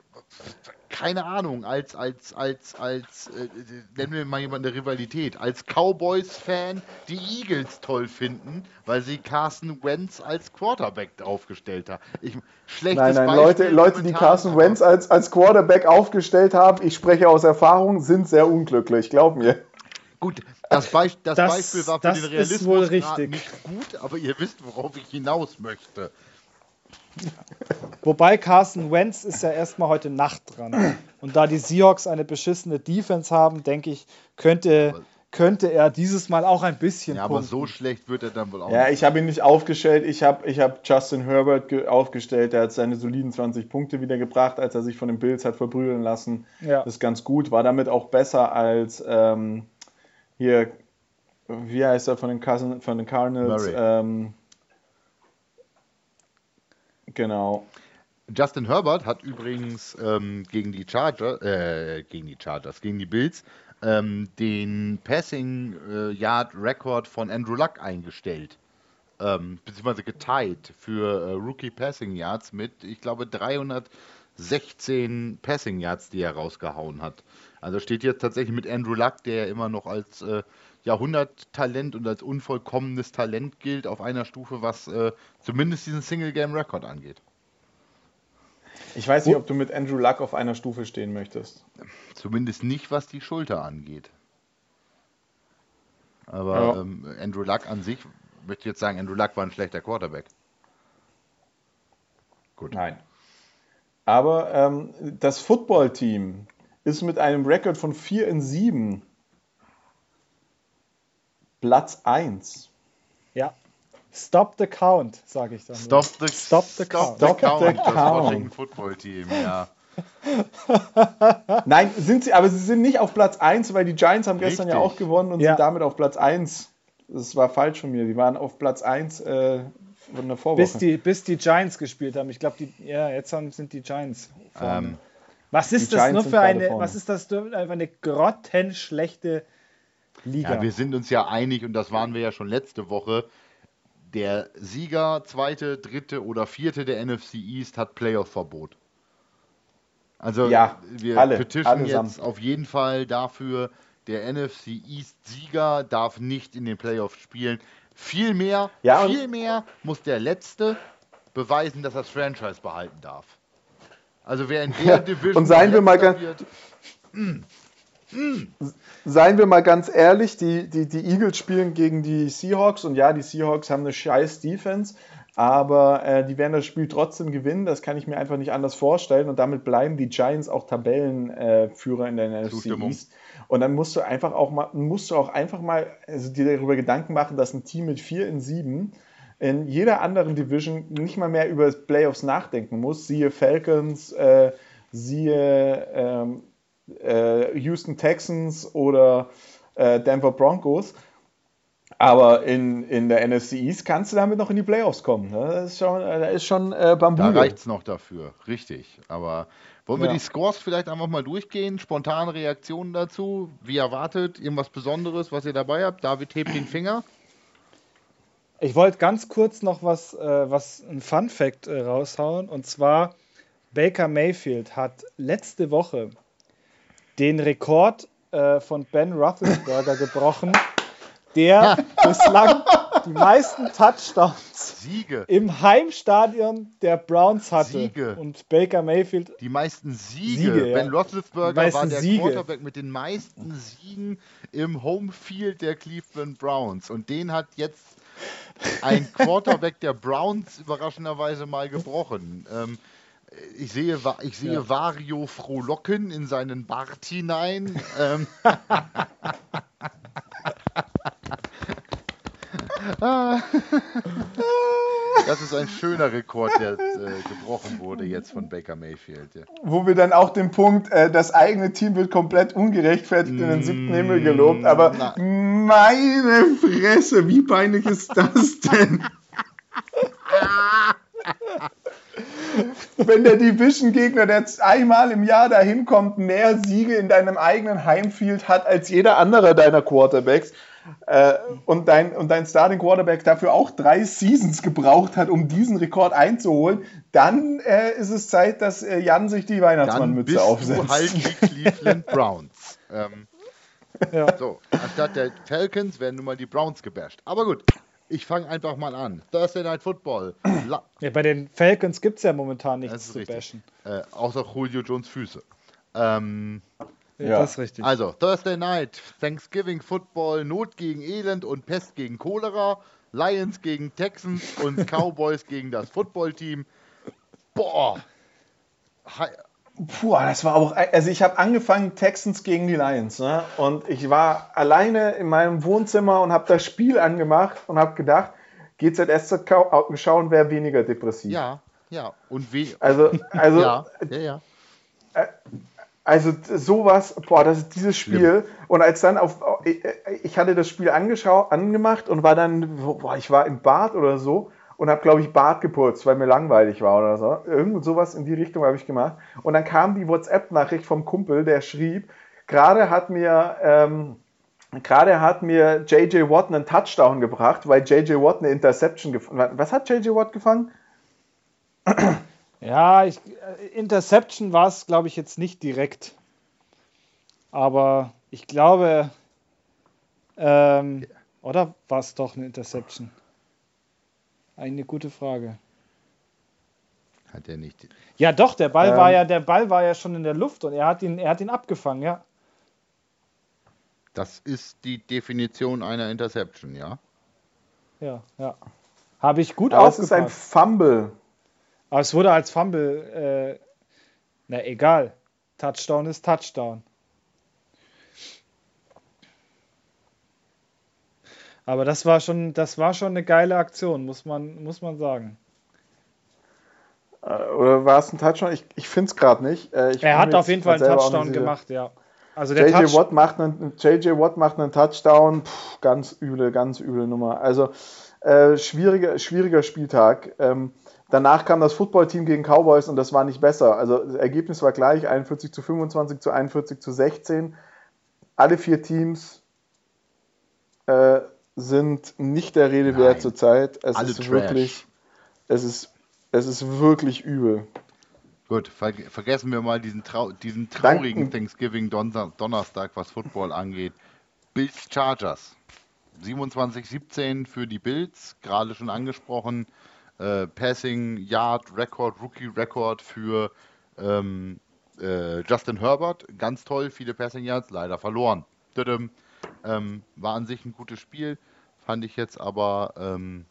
keine Ahnung, als, als, als, als, äh, nennen wir mal jemanden eine Rivalität, als Cowboys-Fan die Eagles toll finden, weil sie Carson Wentz als Quarterback draufgestellt haben. Ich, schlechtes nein, nein, Beispiel Leute, Leute, die Carson Wentz als, als Quarterback aufgestellt haben, ich spreche aus Erfahrung, sind sehr unglücklich, glaub mir. Gut, das, Be das, das Beispiel war für den Realismus nicht gut, aber ihr wisst, worauf ich hinaus möchte. Wobei Carson Wentz ist ja erstmal heute Nacht dran. Und da die Seahawks eine beschissene Defense haben, denke ich, könnte, könnte er dieses Mal auch ein bisschen. Ja, punkten. aber so schlecht wird er dann wohl auch. Ja, nicht. ich habe ihn nicht aufgestellt. Ich habe ich hab Justin Herbert aufgestellt. Der hat seine soliden 20 Punkte wieder gebracht, als er sich von den Bills hat verbrühen lassen. Ja. Das ist ganz gut. War damit auch besser als ähm, hier, wie heißt er von den, Cousin, von den Cardinals? Ähm, Genau. Justin Herbert hat übrigens ähm, gegen die Charger, äh, gegen die Chargers, gegen die Bills ähm, den Passing äh, Yard Record von Andrew Luck eingestellt. Ähm, beziehungsweise geteilt für äh, Rookie Passing Yards mit, ich glaube, 316 Passing Yards, die er rausgehauen hat. Also steht jetzt tatsächlich mit Andrew Luck, der immer noch als äh, Jahrhunderttalent und als unvollkommenes Talent gilt, auf einer Stufe, was äh, zumindest diesen Single-Game-Record angeht. Ich weiß nicht, ob du mit Andrew Luck auf einer Stufe stehen möchtest. Zumindest nicht, was die Schulter angeht. Aber Ja. ähm, Andrew Luck an sich, möchte ich jetzt sagen, Andrew Luck war ein schlechter Quarterback. Gut. Nein. Aber ähm, das Footballteam ist mit einem Rekord von 4 in 7 Platz 1. Ja. Stop the count, sage ich dann. Stop the, Stop the count. the Stop the count, das count. Washington Football Team, ja. Nein, sind sie, aber sie sind nicht auf Platz 1, weil die Giants haben gestern ja Richtig. auch gewonnen und Ja. sind damit auf Platz 1. Das war falsch von mir. Die waren auf Platz 1 äh, von der Vorwoche. Bis die, bis die Giants gespielt haben. Ich glaube, die, ja, jetzt haben, sind die Giants vorne. Ähm, was ist die das Giants nur sind für eine, vorne. was ist das nur für eine grottenschlechte Liga? ja, wir sind uns ja einig und das waren wir ja schon letzte Woche. Der Sieger, zweite, dritte oder vierte der NFC East hat Playoff-Verbot. Also Ja, wir alle, petitionen jetzt auf jeden Fall dafür, der NFC East Sieger darf nicht in den Playoffs spielen. Vielmehr, Ja, und- vielmehr muss der Letzte beweisen, dass er das Franchise behalten darf. Also wer in der Division und seien wir mal ganz- wird, Seien wir mal ganz ehrlich, die, die, die Eagles spielen gegen die Seahawks und ja, die Seahawks haben eine scheiß Defense, aber äh, die werden das Spiel trotzdem gewinnen. Das kann ich mir einfach nicht anders vorstellen und damit bleiben die Giants auch Tabellenführer äh, in der NFC. East. Und dann musst du einfach auch mal, musst du auch einfach mal also dir darüber Gedanken machen, dass ein Team mit 4 in 7 in jeder anderen Division nicht mal mehr über Playoffs nachdenken muss. Siehe Falcons, äh, siehe ähm, äh, Houston Texans oder äh, Denver Broncos. Aber in, in der NFC East kannst du damit noch in die Playoffs kommen. Ne? Das ist schon, äh, da ist schon äh, Da Bambule. reicht es noch dafür, richtig. Aber wollen wir Ja. die Scores vielleicht einfach mal durchgehen? Spontane Reaktionen dazu? Wie erwartet? Irgendwas Besonderes, was ihr dabei habt? David hebt den Finger. Ich wollte ganz kurz noch was, äh, was ein Fun Fact äh, raushauen. Und zwar, Baker Mayfield hat letzte Woche den Rekord äh, von Ben Roethlisberger gebrochen, der bislang die meisten Touchdowns Siege. im Heimstadion der Browns hatte. Siege. Und Baker Mayfield, Die meisten Siege. Siege, ja. Ben Roethlisberger Die meisten war der Siege. Quarterback mit den meisten Siegen im Homefield der Cleveland Browns. Und den hat jetzt ein Quarterback der Browns überraschenderweise mal gebrochen. Ähm, ich sehe, ich sehe Ja. Vario frohlocken in seinen Bart hinein. Ähm, das ist ein schöner Rekord, der äh, gebrochen wurde jetzt von Baker Mayfield. Ja. Wo wir dann auch den Punkt, äh, das eigene Team wird komplett ungerechtfertigt in den siebten Himmel gelobt. Aber Na. meine Fresse, wie peinlich ist das denn? Wenn der Division-Gegner, der jetzt einmal im Jahr dahin kommt, mehr Siege in deinem eigenen Heimfield hat als jeder andere deiner Quarterbacks äh, und, dein, und dein Starting Quarterback dafür auch drei Seasons gebraucht hat, um diesen Rekord einzuholen, dann äh, ist es Zeit, dass äh, Jan sich die Dann Weihnachtsmannmütze bist aufsetzt. du halt die Cleveland Browns. Ähm, Ja. So, anstatt der Falcons werden nun mal die Browns gebasht. Aber gut, ich fange einfach mal an. Thursday Night Football. La ja, bei den Falcons gibt es ja momentan nichts zu richtig. bashen. Äh, außer Julio Jones Füße. Ähm, Ja, Ja. Das ist richtig. also, Thursday Night, Thanksgiving Football, Not gegen Elend und Pest gegen Cholera, Lions gegen Texans und Cowboys gegen das Footballteam. Boah. Hi Puh, das war auch, also ich habe angefangen Texans gegen die Lions, ne? Und ich war alleine in meinem Wohnzimmer und habe das Spiel angemacht und habe gedacht, GZS kau- schauen, wer weniger depressiv. ja, ja. Und wie. Also, also, ja, ja, ja. also sowas, boah, das ist dieses Spiel. Und als dann auf, ich hatte das Spiel angeschaut, angemacht und war dann, boah, ich war im Bad oder so und habe, glaube ich, Bart geputzt, weil mir langweilig war oder so. Irgend sowas in die Richtung habe ich gemacht. Und dann kam die WhatsApp-Nachricht vom Kumpel, der schrieb, gerade hat mir ähm, gerade hat mir JJ Watt einen Touchdown gebracht, weil JJ Watt eine Interception gefangen Was hat JJ Watt gefangen? Ja, ich, äh, Interception war es, glaube ich, jetzt nicht direkt. Aber ich glaube, ähm, oder war es doch eine Interception? Eine gute Frage. Hat er nicht. Ja, doch, der Ball ähm, war ja, der Ball war ja schon in der Luft und er hat ihn, er hat ihn abgefangen, ja. Das ist die Definition einer Interception, ja? Ja, ja. Habe ich gut Aber aufgepasst. Es ist ein Fumble. Aber es wurde als Fumble, äh, na egal. Touchdown ist Touchdown. Aber das war schon, das war schon eine geile Aktion, muss man, muss man sagen. Äh, oder war es ein Touchdown? Ich, ich finde es gerade nicht. Äh, er hat auf jeden Fall einen Touchdown gemacht, ja. Also der JJ, Watt macht einen, JJ Watt macht einen Touchdown, Puh, ganz üble, ganz üble Nummer. Also äh, schwieriger, schwieriger Spieltag. Ähm, danach kam das Footballteam gegen Cowboys und das war nicht besser. Also das Ergebnis war gleich, 41 zu 25 zu 41 zu 16. Alle vier Teams äh, sind nicht der Rede Nein. wert zurzeit. Es Alle ist Trash. wirklich, es ist, es ist wirklich übel. Gut, ver vergessen wir mal diesen, trau diesen traurigen Danken. Thanksgiving Don Donnerstag, was Football angeht. Bills Chargers. 27-17 für die Bills, gerade schon angesprochen. Äh, Passing Yard Record, Rookie Record für ähm, äh, Justin Herbert. Ganz toll, viele Passing Yards, leider verloren. Ähm, war an sich ein gutes Spiel, fand ich jetzt aber, ähm,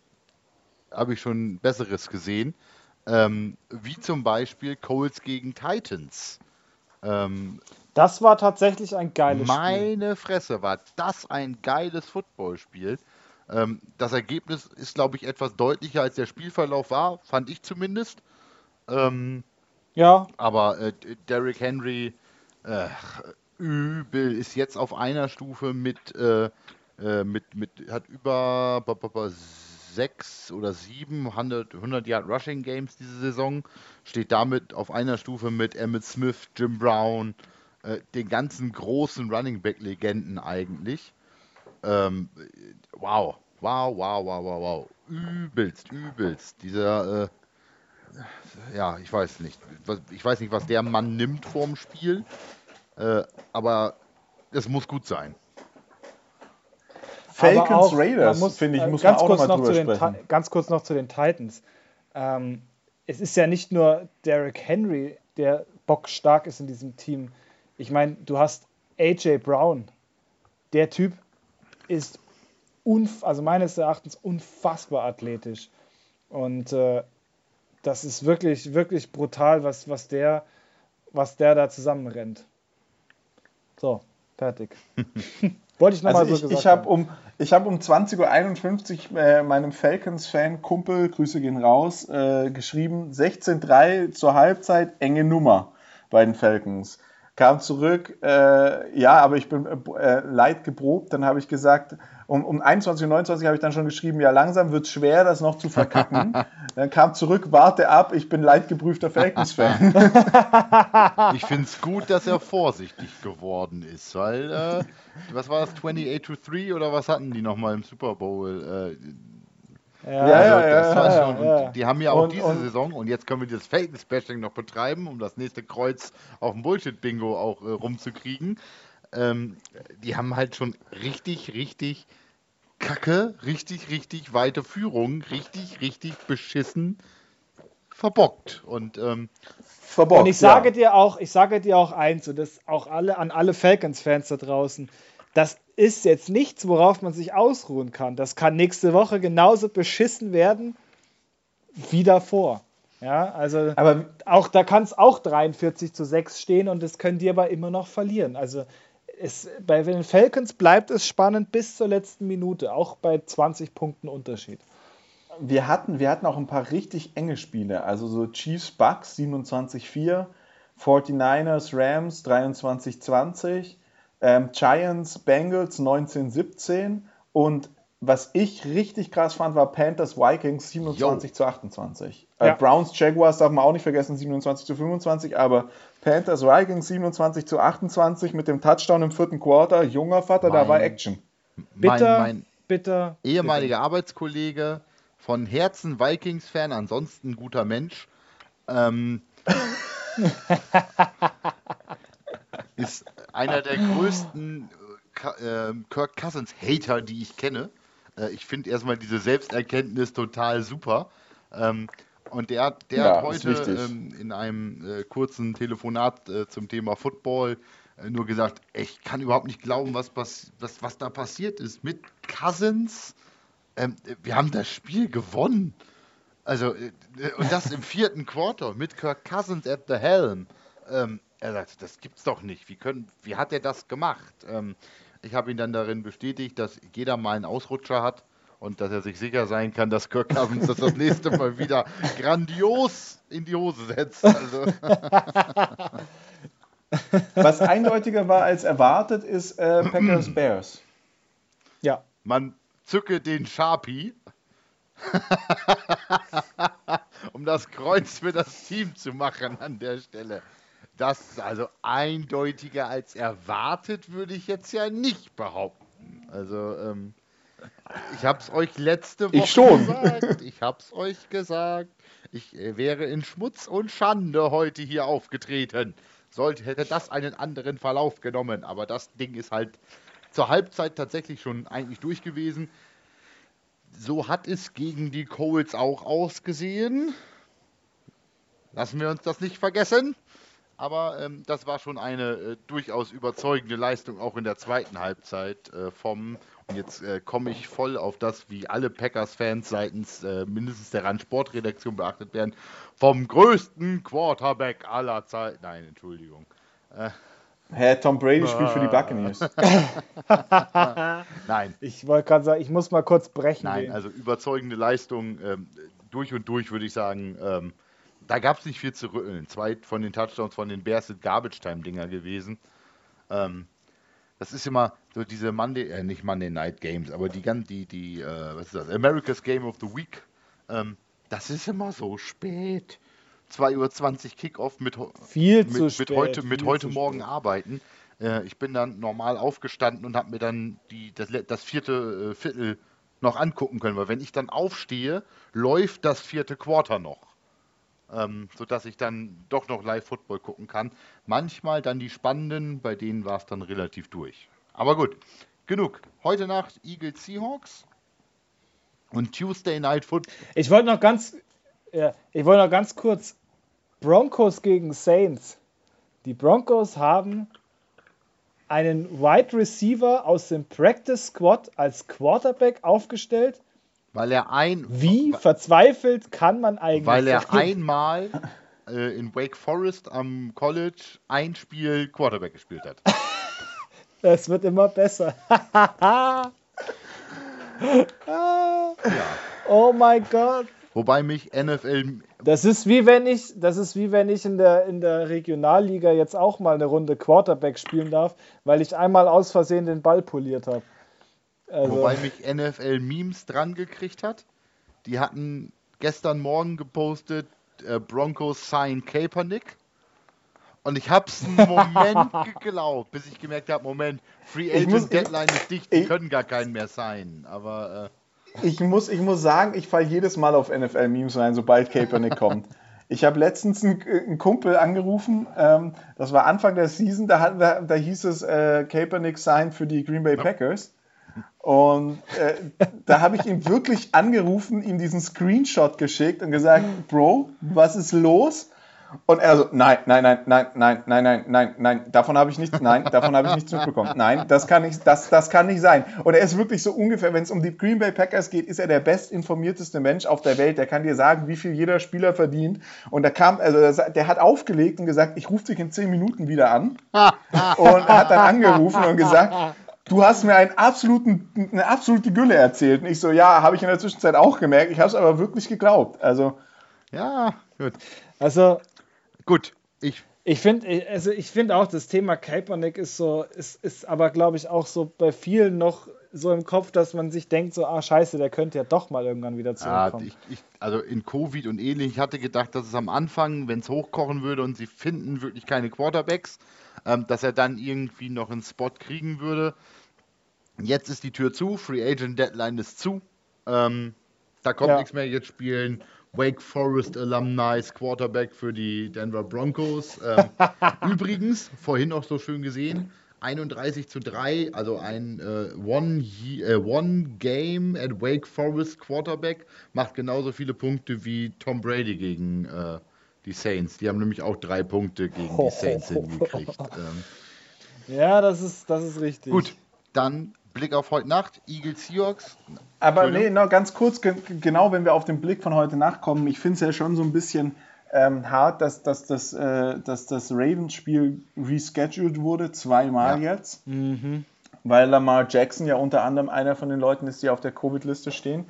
habe ich schon Besseres gesehen. Ähm, wie zum Beispiel Coles gegen Titans. Ähm, das war tatsächlich ein geiles meine Spiel. Meine Fresse, war das ein geiles Footballspiel. Ähm, das Ergebnis ist, glaube ich, etwas deutlicher als der Spielverlauf war, fand ich zumindest. Ähm, ja. Aber äh, Derrick Henry, äh, übel, ist jetzt auf einer Stufe mit, äh, äh mit, mit hat über sechs oder sieben 100, 100 Yard Rushing Games diese Saison. Steht damit auf einer Stufe mit Emmett Smith, Jim Brown, äh, den ganzen großen Running Back Legenden eigentlich. Ähm, wow, wow, wow, wow, wow, wow. Übelst, übelst. Dieser, äh, ja, ich weiß nicht. Ich weiß nicht, was der Mann nimmt vorm Spiel. Äh, aber es muss gut sein. Falcons Raiders, finde ich, äh, muss man auch noch mal drüber sprechen. Ganz kurz noch zu den Titans. Ähm, es ist ja nicht nur Derrick Henry, der bockstark ist in diesem Team. Ich meine, du hast AJ Brown. Der Typ ist also meines Erachtens unfassbar athletisch. Und äh, das ist wirklich, wirklich brutal, was, was, der, was der da zusammenrennt. So, fertig. Wollte ich nochmal also so ich, gesagt ich um Ich habe um 20.51 Uhr äh, meinem Falcons-Fan-Kumpel, Grüße gehen raus, äh, geschrieben, 16-3 zur Halbzeit, enge Nummer bei den Falcons. Kam zurück, äh, ja, aber ich bin äh, leid geprobt. Dann habe ich gesagt, um, um 21.29 Uhr habe ich dann schon geschrieben, ja, langsam wird es schwer, das noch zu verkacken. dann kam zurück, warte ab, ich bin leidgeprüfter Falcons-Fan. ich finde es gut, dass er vorsichtig geworden ist, weil, äh, was war das, 28 to 3 oder was hatten die nochmal im Super Bowl? Äh, ja, also, ja, ja, schon, ja, Die haben ja auch und, diese und, Saison, und jetzt können wir das Falcons-Bashing noch betreiben, um das nächste Kreuz auf dem Bullshit-Bingo auch äh, rumzukriegen. Ähm, die haben halt schon richtig, richtig kacke, richtig, richtig weite Führung, richtig, richtig beschissen verbockt. Und, ähm, verbockt, und ich sage dir auch, ich sage dir auch eins, und das auch alle an alle Falcons-Fans da draußen, das ist jetzt nichts, worauf man sich ausruhen kann. Das kann nächste Woche genauso beschissen werden wie davor. Ja, also aber auch da kann es auch 43 zu 6 stehen und das können die aber immer noch verlieren. Also es, bei den Falcons bleibt es spannend bis zur letzten Minute, auch bei 20 Punkten Unterschied. Wir hatten, wir hatten auch ein paar richtig enge Spiele, also so Chiefs Bucks 27-4, 49ers Rams 23-20, ähm, Giants, Bengals 1917 und was ich richtig krass fand, war Panthers Vikings 27 Yo. zu 28. Äh, ja. Browns Jaguars darf man auch nicht vergessen, 27 zu 25, aber Panthers Vikings 27 zu 28 mit dem Touchdown im vierten Quarter. Junger Vater, da Mein- war Action. Bitter, Mein, mein bitter. ehemaliger Arbeitskollege, von Herzen Vikings-Fan, ansonsten guter Mensch, ähm, ist einer der größten äh, ähm, Kirk Cousins-Hater, die ich kenne. Äh, ich finde erstmal diese Selbsterkenntnis total super. Ähm, und der, hat- der Ja, hat heute ähm, in einem äh, kurzen Telefonat äh, zum Thema Football äh, nur gesagt, "Ey, ich kann überhaupt nicht glauben, was, was, was, was da passiert ist mit Cousins. Ähm, wir haben das Spiel gewonnen. Also, äh, und das im vierten Quarter mit Kirk Cousins at the helm. Ähm, er sagt, das gibt's doch nicht. Wie, können, wie hat er das gemacht? Ähm, ich habe ihn dann darin bestätigt, dass jeder mal einen Ausrutscher hat und dass er sich sicher sein kann, dass Kirk Cousins das das nächste Mal wieder grandios in die Hose setzt. Also, Was eindeutiger war als erwartet, ist äh, Packers Bears. Ja. man zücke den Sharpie, um das Kreuz für das Team zu machen an der Stelle. Das ist also eindeutiger als erwartet, würde ich jetzt ja nicht behaupten. Also, ähm, ich habe es euch letzte Woche Ich schon. gesagt. Ich habe es euch gesagt. Ich äh, wäre in Schmutz und Schande heute hier aufgetreten. Sollte, hätte das einen anderen Verlauf genommen. Aber das Ding ist halt zur Halbzeit tatsächlich schon eigentlich durch gewesen. So hat es gegen die Colts auch ausgesehen. Lassen wir uns das nicht vergessen. Aber ähm, das war schon eine äh, durchaus überzeugende Leistung auch in der zweiten Halbzeit äh, vom. Jetzt äh, komme ich voll auf das, wie alle Packers-Fans seitens äh, mindestens der Rand-Sport-Redaktion beachtet werden, vom größten Quarterback aller Zeiten. Nein, Entschuldigung. Hä, Tom Brady spielt für die Buccaneers. Nein, Ich wollte gerade sagen, ich muss mal kurz brechen. Nein, gehen. also überzeugende Leistung ähm, durch und durch würde ich sagen. Ähm, da gab es nicht viel zu rütteln. Zwei von den Touchdowns von den Bears sind Garbage-Time-Dinger gewesen. Ähm, das ist immer so diese Monday, äh, nicht Monday Night Games, aber die ganz, die, die, äh, was ist das? America's Game of the Week. Ähm, das ist immer so spät. 2.20 Uhr Kickoff mit, Viel mit, zu mit spät. heute, mit heute Morgen spät. arbeiten. Äh, ich bin dann normal aufgestanden und habe mir dann die, das, das vierte äh, Viertel noch angucken können, weil wenn ich dann aufstehe, läuft das vierte Quarter noch. Ähm, sodass ich dann doch noch Live-Football gucken kann. Manchmal dann die spannenden, bei denen war es dann relativ durch. Aber gut, genug. Heute Nacht Eagles Seahawks und Tuesday Night Football. Ich wollte noch ganz, ja, ich wollte noch ganz kurz Broncos gegen Saints. Die Broncos haben einen Wide Receiver aus dem Practice Squad als Quarterback aufgestellt. Weil er ein, Wie verzweifelt kann man eigentlich weil er sein? einmal äh, in Wake Forest am College ein Spiel Quarterback gespielt hat. Es wird immer besser. Ja. oh mein Gott. Wobei mich NFL Das ist wie wenn ich, das ist wie wenn ich in der, in der Regionalliga jetzt auch mal eine Runde Quarterback spielen darf, weil ich einmal aus Versehen den Ball poliert habe. Also, Wobei mich NFL Memes dran gekriegt hat. Die hatten gestern Morgen gepostet, äh, Broncos sign Kaepernick. Und ich hab's einen Moment geglaubt, bis ich gemerkt habe, Moment, Free Agent muss- Deadline ist dicht, die ich- können gar keinen mehr signen. Aber äh, Ich muss, ich muss sagen, ich falle jedes Mal auf NFL-Memes rein, sobald Kaepernick kommt. Ich habe letztens einen, einen Kumpel angerufen, ähm, das war Anfang der Season, da, wir, da hieß es äh, Kaepernick signed für die Green Bay Packers. Und äh, da habe ich ihn wirklich angerufen, ihm diesen Screenshot geschickt und gesagt, Bro, was ist los? Und er so, nein, nein, nein, nein, nein, nein, nein, nein, nein, davon habe ich nichts, nein, davon habe ich nichts mitbekommen. Nein, das kann nicht, das, das kann nicht sein. Und er ist wirklich so ungefähr, wenn es um die Green Bay Packers geht, ist er der bestinformierteste Mensch auf der Welt. Der kann dir sagen, wie viel jeder Spieler verdient. Und da kam, also der- der hat aufgelegt und gesagt, ich rufe dich in zehn Minuten wieder an. Und hat dann angerufen und gesagt, du hast mir einen absoluten, eine absolute Gülle erzählt. Und ich so, ja, habe ich in der Zwischenzeit auch gemerkt. Ich habe es aber wirklich geglaubt. Also, ja, gut. also Gut, ich ich finde also ich finde auch, das Thema Kaepernick ist so, ist, ist aber, glaube ich, auch so bei vielen noch so im Kopf, dass man sich denkt, so, ah, scheiße, der könnte ja doch mal irgendwann wieder zurückkommen. Ja, ich, ich, also in Covid und ähnlich, ich hatte gedacht, dass es am Anfang, wenn es hochkochen würde und sie finden wirklich keine Quarterbacks, ähm, dass er dann irgendwie noch einen Spot kriegen würde. Jetzt ist die Tür zu, Free Agent Deadline ist zu. Ähm, da kommt ja. nichts mehr. Jetzt spielen Wake Forest Alumni Quarterback für die Denver Broncos. Ähm, übrigens, vorhin auch so schön gesehen, 31 zu 3, also ein äh, One, äh, One Game at Wake Forest Quarterback, macht genauso viele Punkte wie Tom Brady gegen äh, die Saints. Die haben nämlich auch drei Punkte gegen die Saints hingekriegt. Ähm, ja, das ist, das ist richtig. Gut, dann Blick auf heute Nacht, Eagles Seahawks. Aber nee, noch ganz kurz, genau wenn wir auf den Blick von heute Nacht kommen, ich finde es ja schon so ein bisschen ähm, hart, dass, dass, dass, äh, dass das Ravens-Spiel rescheduled wurde, zweimal ja. jetzt. Mhm. Weil Lamar Jackson ja unter anderem einer von den Leuten ist, die auf der Covid-Liste stehen.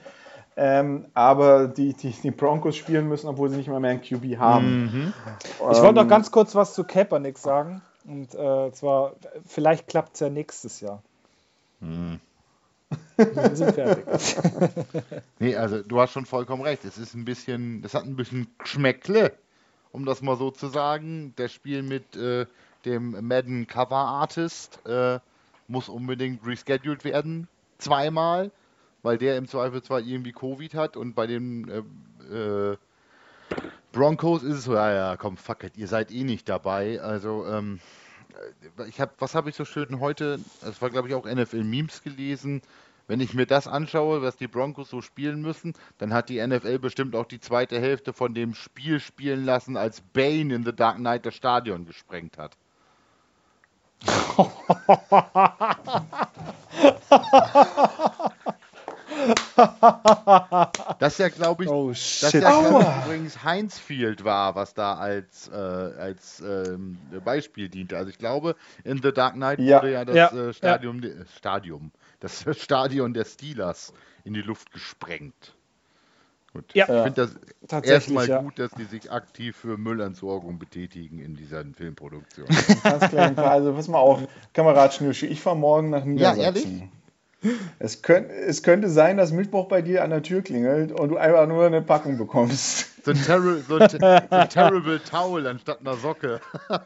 Ähm, aber die, die, die, Broncos spielen müssen, obwohl sie nicht mal mehr einen QB haben. Mhm. Ich wollte noch ähm, ganz kurz was zu Kaepernick sagen. Und äh, zwar, vielleicht klappt es ja nächstes Jahr. Hm. Wir sind fertig. nee, also du hast schon vollkommen recht. Es ist ein bisschen, es hat ein bisschen Geschmäckle, um das mal so zu sagen. Das Spiel mit äh, dem Madden Cover Artist äh, muss unbedingt rescheduled werden. Zweimal, weil der im Zweifelsfall irgendwie Covid hat und bei den äh, äh, Broncos ist es so, ja, ja, komm, fuck it, ihr seid eh nicht dabei. Also, ähm, ich habe, was habe ich so schön heute, das war glaube ich auch NFL Memes gelesen, wenn ich mir das anschaue, was die Broncos so spielen müssen, dann hat die NFL bestimmt auch die zweite Hälfte von dem Spiel spielen lassen, als Bane in The Dark Knight das Stadion gesprengt hat. das ja, glaube ich, oh, das ja, glaub ich, übrigens Heinz Field war, was da als, äh, als ähm, Beispiel diente. Also ich glaube, in The Dark Knight ja. wurde ja das ja. Äh, Stadium, ja. Stadium, das Stadion der Steelers in die Luft gesprengt. Gut. Ja, ich finde das erstmal ja. gut, dass die sich aktiv für Müllentsorgung betätigen in dieser Filmproduktion. Ganz klar. Also pass mal auf, Kamerad Schnürschi, ich fahre morgen nach Niedersachsen. Ja, ehrlich? Es, könnt, es könnte sein, dass Mittwoch bei dir an der Tür klingelt und du einfach nur eine Packung bekommst. So ein, Terri so ein, so ein Terrible Towel anstatt einer Socke.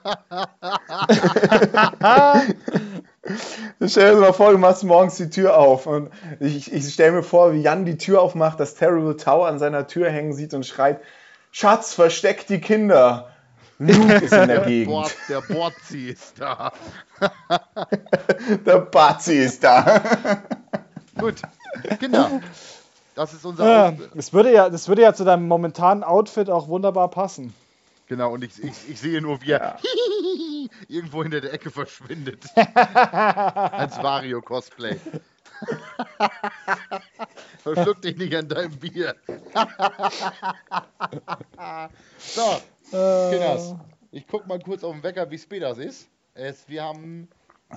stell dir mal vor, du machst morgens die Tür auf und ich, ich stelle mir vor, wie Jan die Tür aufmacht, das Terrible Towel an seiner Tür hängen sieht und schreit, Schatz, versteck die Kinder. Luke ist in der Gegend. Bord, der Borzi ist da. der Bazi ist da. Gut, Kinder. Das ist unser. Ja, das, würde ja, das würde ja zu deinem momentanen Outfit auch wunderbar passen. Genau, und ich, ich, ich sehe nur, wie er ja. irgendwo hinter der Ecke verschwindet. Als Wario-Cosplay. Verschluck dich nicht an deinem Bier. so, Kinders, ich guck mal kurz auf den Wecker, wie spät das ist. Es, wir haben.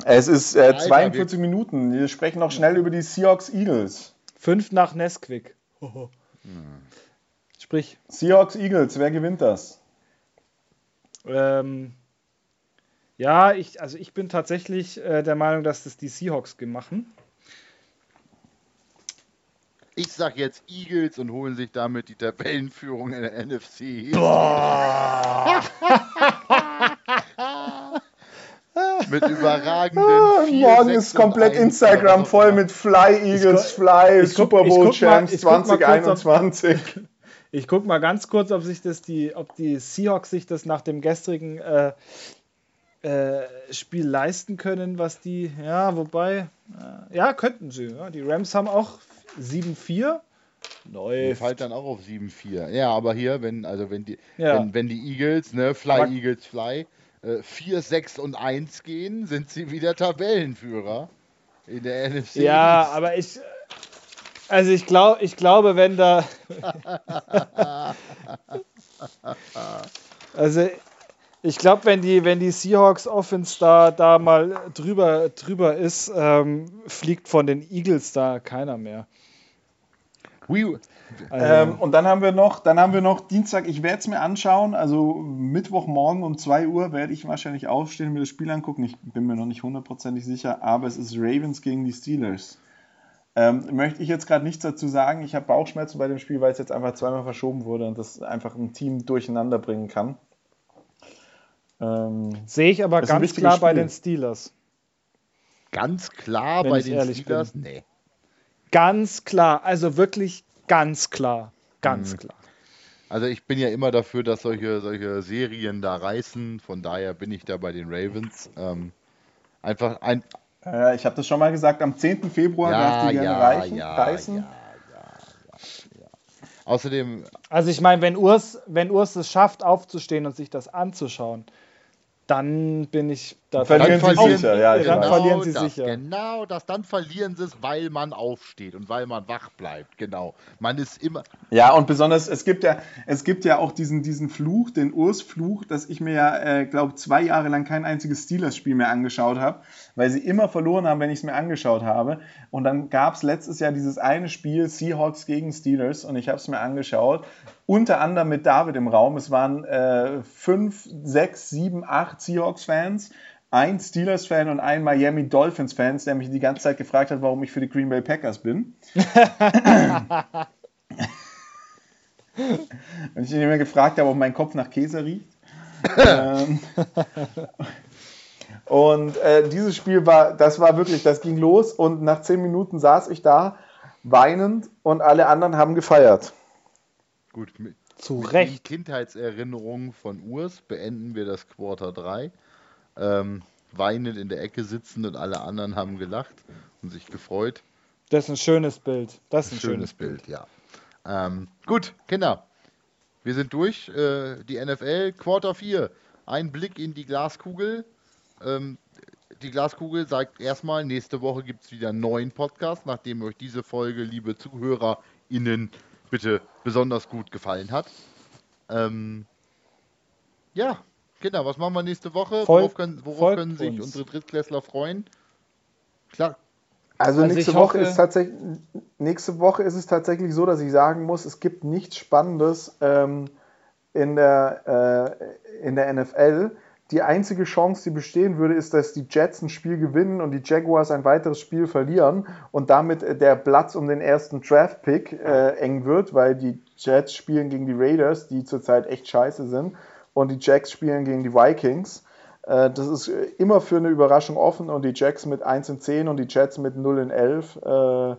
Es ist äh, 42 Minuten. Wir sprechen noch schnell über die Seahawks Eagles. Fünf nach Nesquik. Hm. Sprich. Seahawks Eagles, wer gewinnt das? Ähm, ja, ich, also ich bin tatsächlich äh, der Meinung, dass das die Seahawks machen. Ich sag jetzt Eagles und holen sich damit die Tabellenführung in der NFC. Boah. mit überragenden ah, Morgen ist komplett Instagram voll mit Fly Eagles, Fly, Super Bowl Champs 2021. Ich guck mal ganz kurz, ob sich das die, ob die Seahawks sich das nach dem gestrigen äh, Spiel leisten können, was die, ja, wobei, äh, ja, könnten sie. Ja. Die Rams haben auch 7-4. Läuft. Fällt dann auch auf 7-4. Ja, aber hier, wenn, also wenn die, ja. wenn, wenn die Eagles, ne, Fly aber Eagles Fly, äh, 4, 6 und 1 gehen, sind sie wieder Tabellenführer in der NFC. Ja, aber ich, also ich glaube, ich glaube, wenn da, also ich glaube, wenn die, wenn die Seahawks Offense da, da mal drüber, drüber ist, ähm, fliegt von den Eagles da keiner mehr. We, ähm, und dann haben wir noch, dann haben wir noch Dienstag, ich werde es mir anschauen, also Mittwochmorgen um 2 Uhr werde ich wahrscheinlich aufstehen und mir das Spiel angucken. Ich bin mir noch nicht hundertprozentig sicher, aber es ist Ravens gegen die Steelers. Ähm, möchte ich jetzt gerade nichts dazu sagen. Ich habe Bauchschmerzen bei dem Spiel, weil es jetzt einfach zweimal verschoben wurde und das einfach ein Team durcheinander bringen kann. Ähm, Sehe ich aber ganz klar Spiel. bei den Steelers. Ganz klar Wenn bei den Steelers? Bin. Nee. Ganz klar, also wirklich ganz klar. Ganz mhm. klar. Also ich bin ja immer dafür, dass solche, solche Serien da reißen. Von daher bin ich da bei den Ravens. Ähm, einfach ein. Äh, ich habe das schon mal gesagt, am 10. Februar ja, darf die gerne ja, reichen, ja, reißen. Ja, Außerdem. Also ich meine, wenn Urs, wenn Urs es schafft, aufzustehen und sich das anzuschauen, dann bin ich da verlieren sie sicher, ja, dann genau verlieren sie das, sicher. Genau, das dann verlieren sie es, weil man aufsteht und weil man wach bleibt. Genau, man ist immer. Ja, und besonders es gibt ja, es gibt ja auch diesen, diesen Fluch, den Urs-Fluch, dass ich mir ja, äh, glaube zwei Jahre lang kein einziges Steelers-Spiel mehr angeschaut habe, weil sie immer verloren haben, wenn ich es mir angeschaut habe. Und dann gab es letztes Jahr dieses eine Spiel Seahawks gegen Steelers und ich habe es mir angeschaut unter anderem mit David im Raum. Es waren äh, fünf, sechs, sieben, acht Seahawks-Fans, ein Steelers-Fan und ein Miami Dolphins-Fan, der mich die ganze Zeit gefragt hat, warum ich für die Green Bay Packers bin. und ich ihn immer gefragt habe, ob mein Kopf nach Käse riecht. ähm, und äh, dieses Spiel war, das war wirklich, das ging los und nach zehn Minuten saß ich da weinend und alle anderen haben gefeiert. Gut, mit, Zu mit Recht. Kindheitserinnerungen von Urs beenden wir das Quarter 3. Ähm, weinend in der Ecke sitzen und alle anderen haben gelacht und sich gefreut. Das ist ein schönes Bild. Das ist ein, schönes, schönes Bild, Bild, ja. Ähm, gut, Kinder, wir sind durch. Äh, die NFL, Quarter 4. Ein Blick in die Glaskugel. Ähm, die Glaskugel sagt erstmal, nächste Woche gibt es wieder einen neuen Podcast, nachdem euch diese Folge, liebe ZuhörerInnen, bitte besonders gut gefallen hat. Ähm, ja, Kinder, was machen wir nächste Woche? Voll, worauf können, worauf können sich uns. unsere Drittklässler freuen? Klar. Also, also nächste, Woche ist tatsächlich, nächste Woche ist es tatsächlich so, dass ich sagen muss, es gibt nichts Spannendes ähm, in, der, äh, in der NFL die einzige Chance, die bestehen würde, ist, dass die Jets ein Spiel gewinnen und die Jaguars ein weiteres Spiel verlieren und damit äh, der Platz um den ersten Draft-Pick äh, eng wird, weil die Jets spielen gegen die Raiders, die zurzeit echt scheiße sind, und die Jacks spielen gegen die Vikings. Äh, das ist äh, immer für eine Überraschung offen und die Jacks mit 1 in 10 und die Jets mit 0 in 11. Äh,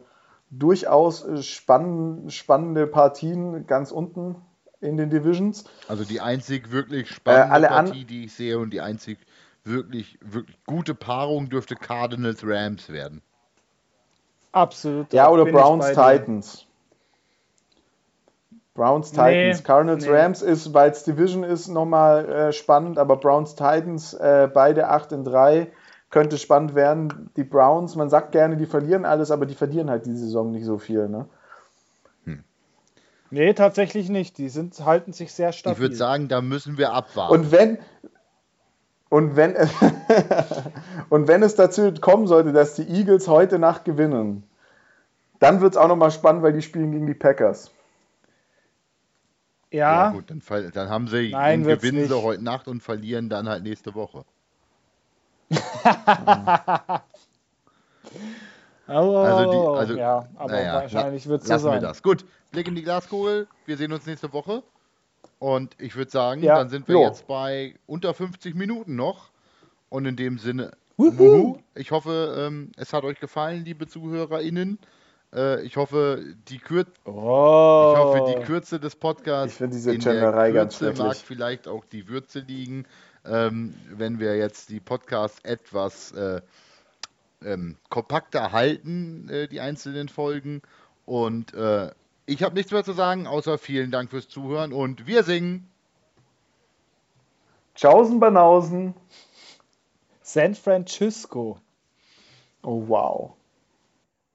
durchaus spann spannende Partien ganz unten in den Divisions. Also die einzig wirklich spannende äh, Partie, die ich sehe und die einzig wirklich, wirklich gute Paarung dürfte Cardinals Rams werden. Absolut. Ja, oder Browns Titans. Browns Titans. Nee, Cardinals nee. Rams ist, weil es Division ist, nochmal äh, spannend, aber Browns Titans, äh, beide 8 in 3, könnte spannend werden. Die Browns, man sagt gerne, die verlieren alles, aber die verlieren halt die Saison nicht so viel. Ne? Nee, tatsächlich nicht. Die sind, halten sich sehr stabil. Ich würde sagen, da müssen wir abwarten. Und wenn, und wenn, und wenn es dazu kommen sollte, dass die Eagles heute Nacht gewinnen, dann wird es auch nochmal spannend, weil die spielen gegen die Packers. Ja. ja gut, dann, dann, haben sie, Nein, gewinnen nicht. sie heute Nacht und verlieren dann halt nächste Woche. Also, die, also ja, aber naja, wahrscheinlich wird es so sein. wir das. Gut, Blick in die Glaskugel. Wir sehen uns nächste Woche. Und ich würde sagen, ja. dann sind wir jo. jetzt bei unter 50 Minuten noch. Und in dem Sinne, Wuhu. ich hoffe, ähm, es hat euch gefallen, liebe ZuhörerInnen. Äh, ich hoffe, die Kür oh. ich hoffe, die Kürze des Podcasts ich diese in der Kürze mag vielleicht auch die Würze liegen, ähm, wenn wir jetzt die Podcasts etwas äh, ähm, kompakter halten, äh, die einzelnen Folgen. Und äh, ich habe nichts mehr zu sagen, außer vielen Dank fürs Zuhören und wir singen. Tschaußen Banausen. San Francisco. Oh wow.